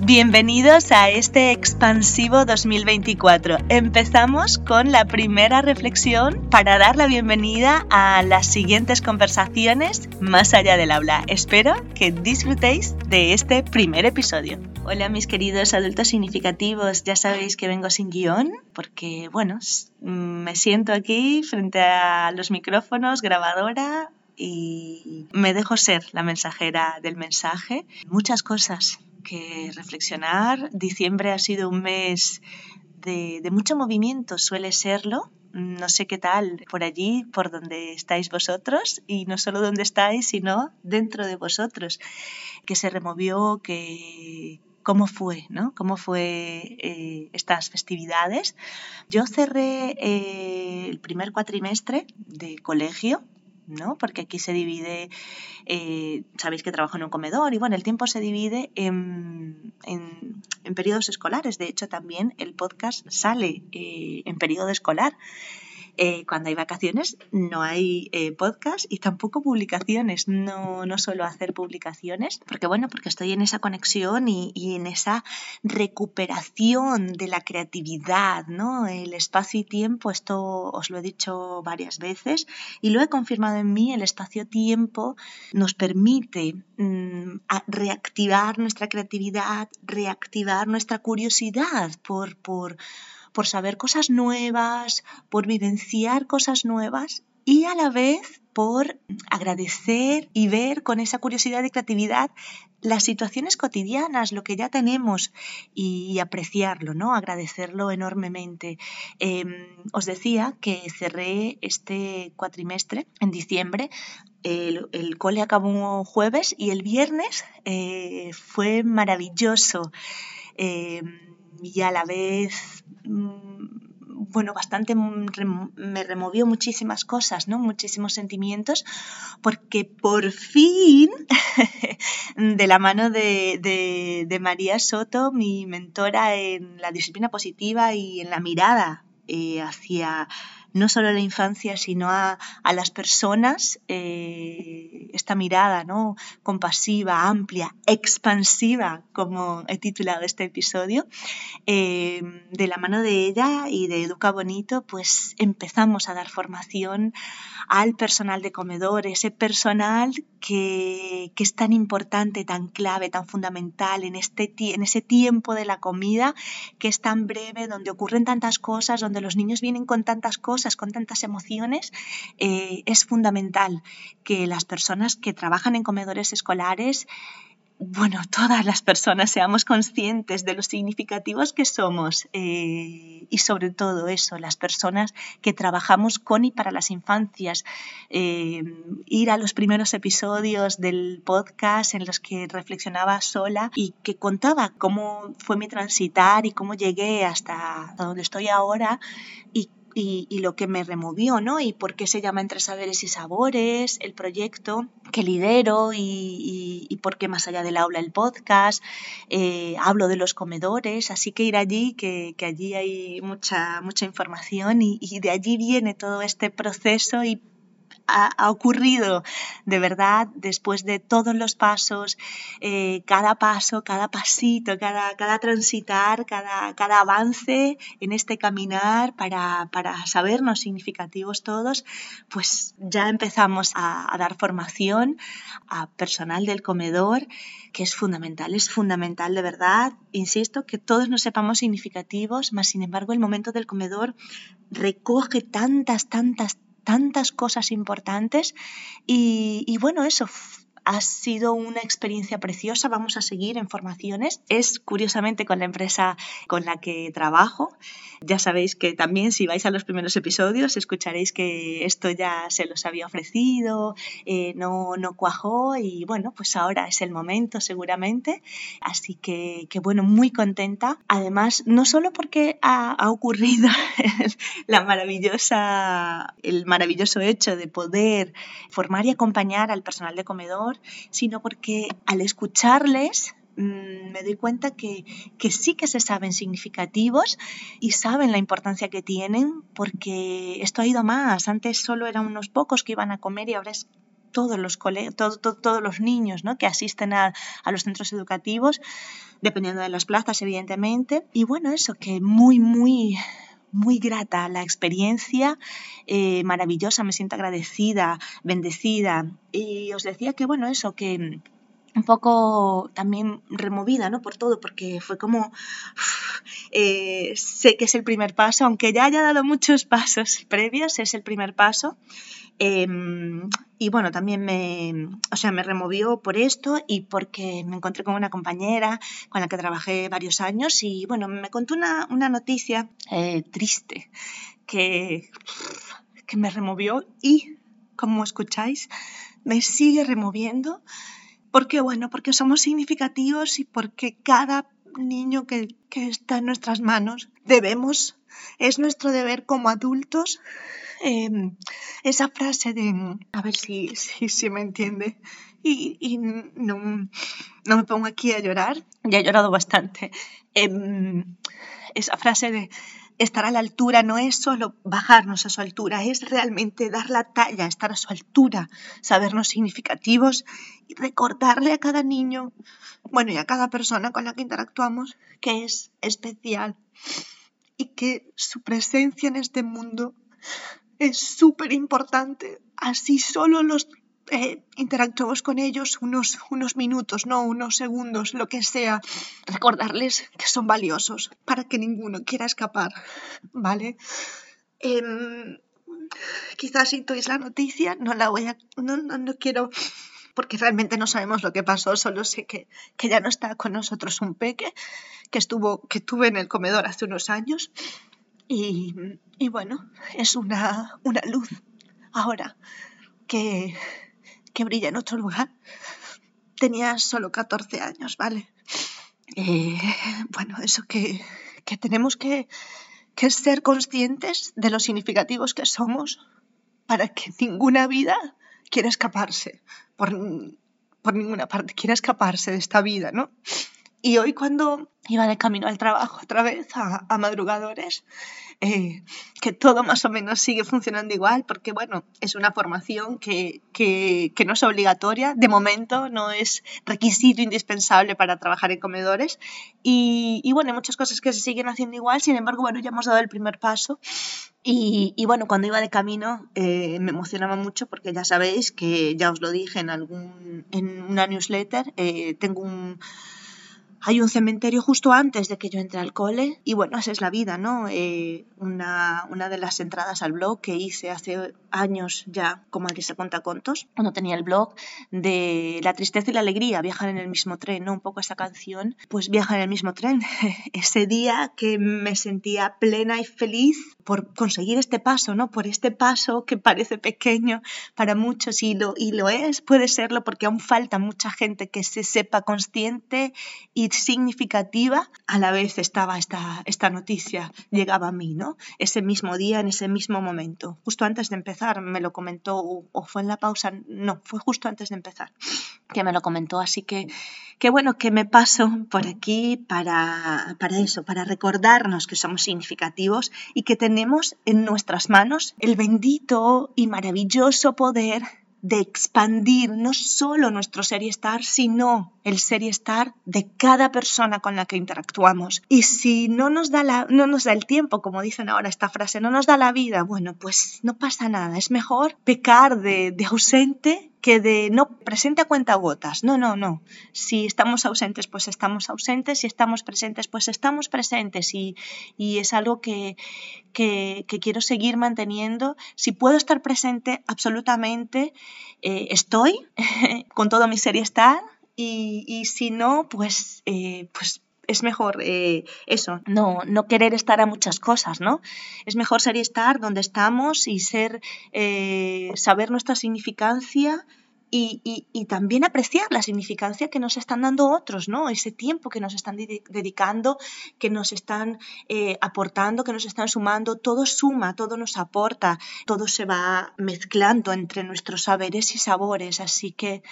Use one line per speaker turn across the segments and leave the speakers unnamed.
Bienvenidos a este expansivo 2024. Empezamos con la primera reflexión para dar la bienvenida a las siguientes conversaciones más allá del aula. Espero que disfrutéis de este primer episodio. Hola mis queridos adultos significativos, ya sabéis que vengo sin guion porque, bueno, me siento aquí frente a los micrófonos, grabadora, y me dejo ser la mensajera del mensaje. Muchas cosas que reflexionar. Diciembre ha sido un mes de, mucho movimiento, suele serlo. No sé qué tal por allí, por donde estáis vosotros, y no solo donde estáis, sino dentro de vosotros, que se removió, que, cómo fue, ¿no? Cómo fue eh, estas festividades. Yo cerré eh, el primer cuatrimestre de colegio ¿no? Porque aquí se divide, eh, sabéis que trabajo en un comedor y bueno, el tiempo se divide en, en, periodos escolares. De hecho, también el podcast sale eh, en periodo escolar. Eh, cuando hay vacaciones no hay eh, podcast y tampoco publicaciones. No, no suelo hacer publicaciones porque, bueno, porque estoy en esa conexión y, en esa recuperación de la creatividad, ¿no? El espacio y tiempo, esto os lo he dicho varias veces y lo he confirmado en mí, el espacio-tiempo nos permite mm, reactivar nuestra creatividad, reactivar nuestra curiosidad por, por por saber cosas nuevas, por vivenciar cosas nuevas y a la vez por agradecer y ver con esa curiosidad y creatividad las situaciones cotidianas, lo que ya tenemos y, apreciarlo, ¿no? Agradecerlo enormemente. Em, os decía que cerré este cuatrimestre en diciembre. El, cole acabó jueves y el viernes eh, fue maravilloso. Em, y a la vez mm, bueno, bastante me removió muchísimas cosas, ¿no? Muchísimos sentimientos, porque por fin, de la mano de, María Soto, mi mentora en la disciplina positiva y en la mirada eh, hacia no solo a la infancia, sino a, las personas, eh, esta mirada ¿no? compasiva, amplia, expansiva, como he titulado este episodio, eh, de la mano de ella y de Educa Bonito, pues empezamos a dar formación al personal de comedor, ese personal que, es tan importante, tan clave, tan fundamental en, este, en ese tiempo de la comida que es tan breve, donde ocurren tantas cosas, donde los niños vienen con tantas cosas, con tantas emociones, eh, es fundamental que las personas que trabajan en comedores escolares bueno, todas las personas seamos conscientes de los significativos que somos eh, y sobre todo eso, las personas que trabajamos con y para las infancias. Eh, ir a los primeros episodios del podcast en los que reflexionaba sola y que contaba cómo fue mi transitar y cómo llegué hasta donde estoy ahora y y, lo que me removió, ¿no? Y por qué se llama Entre Saberes y Sabores, el proyecto que lidero y, y, por qué más allá del aula el podcast. Eh, hablo de los comedores, así que ir allí, que, que allí hay mucha, mucha información y, y de allí viene todo este proceso y ha, ocurrido de verdad después de todos los pasos, eh, cada paso, cada pasito, cada, cada transitar, cada, cada, avance en este caminar para, para, sabernos significativos todos, pues ya empezamos a, dar formación a personal del comedor, que es fundamental, es fundamental de verdad, insisto, que todos nos sepamos significativos, más sin embargo el momento del comedor recoge tantas, tantas, tantas cosas importantes y, y bueno, eso ha sido una experiencia preciosa. Vamos a seguir en formaciones. Es curiosamente con la empresa con la que trabajo. Ya sabéis que también si vais a los primeros episodios escucharéis que esto ya se los había ofrecido, eh, no, no cuajó y bueno, pues ahora es el momento seguramente. Así que, que bueno, muy contenta. Además, no solo porque ha, ha ocurrido la maravillosa, el maravilloso hecho de poder formar y acompañar al personal de comedor, sino porque al escucharles mm, me doy cuenta que, sí que se saben significativos y saben la importancia que tienen porque esto ha ido más. Antes solo eran unos pocos que iban a comer y ahora es todos los, todos los niños ¿no? que asisten a, a los centros educativos, dependiendo de las plazas, evidentemente. Y bueno, eso, que muy, muy muy grata la experiencia, eh, maravillosa, me siento agradecida, bendecida. Y os decía que, bueno, eso, que un poco también removida, ¿no? Por todo, porque fue como, eh, sé que es el primer paso, aunque ya haya dado muchos pasos previos, es el primer paso. Em, y bueno, también me, o sea, me removió por esto y porque me encontré con una compañera con la que trabajé varios años y bueno, me contó una, una noticia eh, triste que, que me removió y, como escucháis, me sigue removiendo porque bueno, porque somos significativos y porque cada niño que, que está en nuestras manos debemos, es nuestro deber como adultos Em, esa frase de, a ver si, si, me entiende, y, no, no, me pongo aquí a llorar, ya he llorado bastante, em, esa frase de estar a la altura no es solo bajarnos a su altura, es realmente dar la talla, estar a su altura, sabernos significativos y recordarle a cada niño, bueno, y a cada persona con la que interactuamos, que es especial y que su presencia en este mundo es súper importante. Así solo los eh, interactuamos con ellos unos, unos minutos, no unos segundos, lo que sea. Recordarles que son valiosos para que ninguno quiera escapar, ¿vale? Em, quizás si tois la noticia, no la voy a... No, no, quiero... Porque realmente no sabemos lo que pasó, solo sé que, que ya no está con nosotros un peque que estuvo, que tuve en el comedor hace unos años y, bueno, es una, una luz ahora que, que, brilla en otro lugar. Tenía solo 14 años, ¿vale? Eh, bueno, eso que, que tenemos que, que, ser conscientes de lo significativos que somos para que ninguna vida quiera escaparse por, por ninguna parte, quiera escaparse de esta vida, ¿no? Y hoy cuando iba de camino al trabajo otra vez a, madrugadores, eh, que todo más o menos sigue funcionando igual, porque bueno, es una formación que, que, no es obligatoria, de momento no es requisito indispensable para trabajar en comedores. Y, y, bueno, hay muchas cosas que se siguen haciendo igual, sin embargo, bueno, ya hemos dado el primer paso. Y, y bueno, cuando iba de camino eh, me emocionaba mucho porque ya sabéis que ya os lo dije en, algún, en una newsletter, eh, tengo un hay un cementerio justo antes de que yo entre al cole y bueno, esa es la vida, ¿no? Eh, una, una, de las entradas al blog que hice hace años ya, como aquí se cuenta contos, cuando tenía el blog de la tristeza y la alegría, viajan en el mismo tren, ¿no? Un poco esa canción, pues viajan en el mismo tren. Ese día que me sentía plena y feliz por conseguir este paso, ¿no? Por este paso que parece pequeño para muchos y lo, y lo es, puede serlo porque aún falta mucha gente que se sepa consciente y significativa, a la vez estaba esta, esta noticia, llegaba a mí, ¿no? Ese mismo día, en ese mismo momento. Justo antes de empezar me lo comentó, o fue en la pausa, no, fue justo antes de empezar que me lo comentó. Así que qué bueno que me paso por aquí para, para eso, para recordarnos que somos significativos y que tenemos en nuestras manos el bendito y maravilloso poder de expandir no solo nuestro ser y estar, sino el ser y estar de cada persona con la que interactuamos. Y si no nos da, la, no nos da el tiempo, como dicen ahora esta frase, no nos da la vida, bueno, pues no pasa nada. Es mejor pecar de, de ausente que de no presente a cuenta gotas. No, no, no. Si estamos ausentes, pues estamos ausentes. Si estamos presentes, pues estamos presentes. Y, y es algo que, que, quiero seguir manteniendo. Si puedo estar presente, absolutamente eh, estoy con todo mi ser y estar. Y, y si no, pues, eh, pues es mejor eh, eso, no, no querer estar a muchas cosas, ¿no? Es mejor ser y estar donde estamos y ser, eh, saber nuestra significancia y, también apreciar la significancia que nos están dando otros, ¿no? Ese tiempo que nos están dedicando, que nos están eh, aportando, que nos están sumando, todo suma, todo nos aporta, todo se va mezclando entre nuestros saberes y sabores, así que,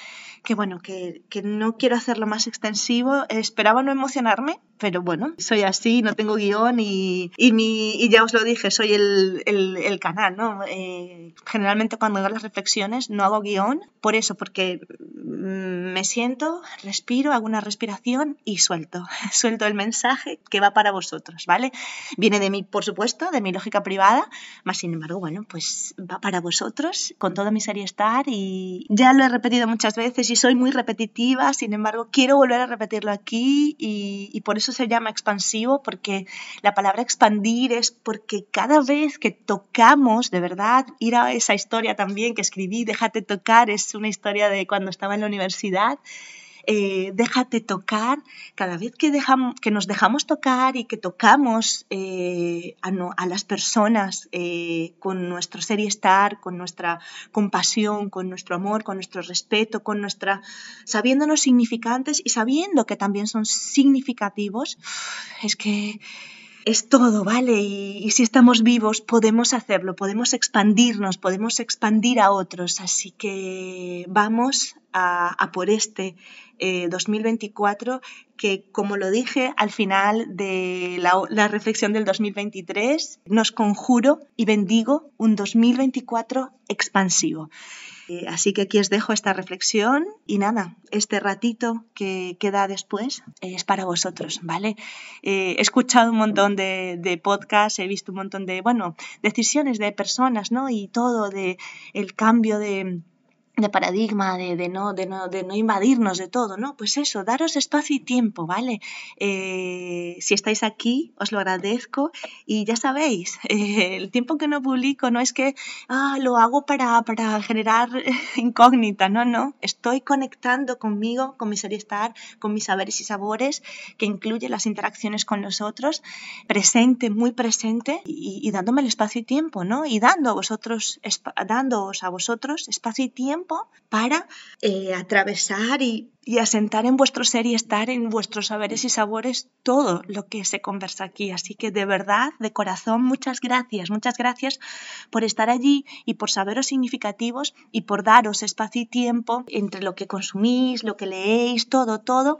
que bueno, que, que no quiero hacerlo más extensivo, esperaba no emocionarme, pero bueno, soy así, no tengo guion y, y, mi, y ya os lo dije, soy el, el, el canal, ¿no? Eh, generalmente cuando hago las reflexiones no hago guion, por eso, porque me siento, respiro, hago una respiración y suelto, suelto el mensaje que va para vosotros, ¿vale? Viene de mí, por supuesto, de mi lógica privada, más sin embargo, bueno, pues va para vosotros con toda mi serie estar y ya lo he repetido muchas veces y soy muy repetitiva, sin embargo, quiero volver a repetirlo aquí y, y por eso se llama expansivo, porque la palabra expandir es porque cada vez que tocamos, de verdad, ir a esa historia también que escribí, déjate tocar, es una historia de cuando estaba en la universidad, eh, déjate tocar, cada vez que, que nos dejamos tocar y que tocamos eh, a, a, las personas eh, con nuestro ser y estar, con nuestra compasión, con nuestro amor, con nuestro respeto, con nuestra sabiéndonos significantes y sabiendo que también son significativos, es que es todo, ¿vale? Y, si estamos vivos podemos hacerlo, podemos expandirnos, podemos expandir a otros. Así que vamos a, por este 2024 eh, que, como lo dije al final de la, la reflexión del 2023, nos conjuro y bendigo un 2024 expansivo. Eh, así que aquí os dejo esta reflexión y nada, este ratito que queda después es para vosotros, ¿vale? Eh, he escuchado un montón de, de, podcasts, he visto un montón de, bueno, decisiones de personas, ¿no? Y todo de el cambio de de paradigma, de, de, no, de, no, de no invadirnos de todo, ¿no? Pues eso, daros espacio y tiempo, ¿vale? Eh, si estáis aquí, os lo agradezco y ya sabéis, eh, el tiempo que no publico no es que ah, lo hago para, para generar incógnita, no, no, estoy conectando conmigo, con mi ser estar, con mis saberes y sabores, que incluye las interacciones con los otros, presente, muy presente y, y dándome el espacio y tiempo, ¿no? Y dando a vosotros, dándoos a vosotros espacio y tiempo para eh, atravesar y, y, asentar en vuestro ser y estar en vuestros saberes y sabores todo lo que se conversa aquí. Así que de verdad, de corazón, muchas gracias, muchas gracias por estar allí y por saberos significativos y por daros espacio y tiempo entre lo que consumís, lo que leéis, todo, todo,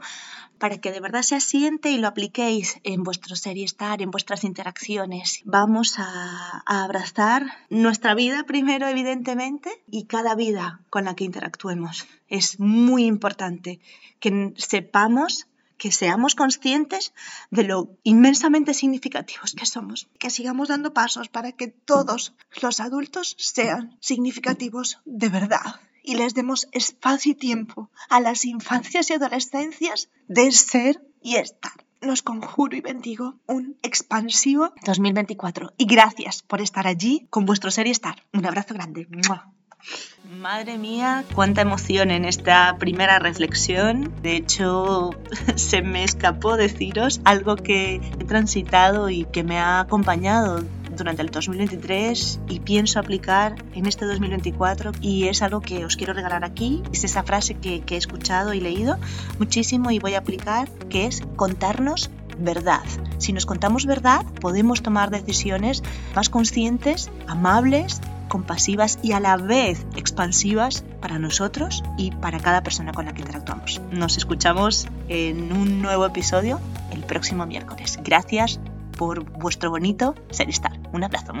para que de verdad se asiente y lo apliquéis en vuestro ser y estar, en vuestras interacciones. Vamos a, a, abrazar nuestra vida primero, evidentemente, y cada vida con la que interactuemos. Es muy importante que sepamos que seamos conscientes de lo inmensamente significativos que somos, que sigamos dando pasos para que todos los adultos sean significativos de verdad y les demos espacio y tiempo a las infancias y adolescencias de ser y estar. Los conjuro y bendigo un expansivo 2024 y gracias por estar allí con vuestro ser y estar. Un abrazo grande. Madre mía, cuánta emoción en esta primera reflexión. De hecho, se me escapó deciros algo que he transitado y que me ha acompañado durante el 2023 y pienso aplicar en este 2024 y es algo que os quiero regalar aquí. Es esa frase que, he escuchado y leído muchísimo y voy a aplicar, que es contarnos verdad. Si nos contamos verdad, podemos tomar decisiones más conscientes, amables, compasivas y a la vez expansivas para nosotros y para cada persona con la que interactuamos. Nos escuchamos en un nuevo episodio el próximo miércoles. Gracias por vuestro bonito ser estar. Un abrazo.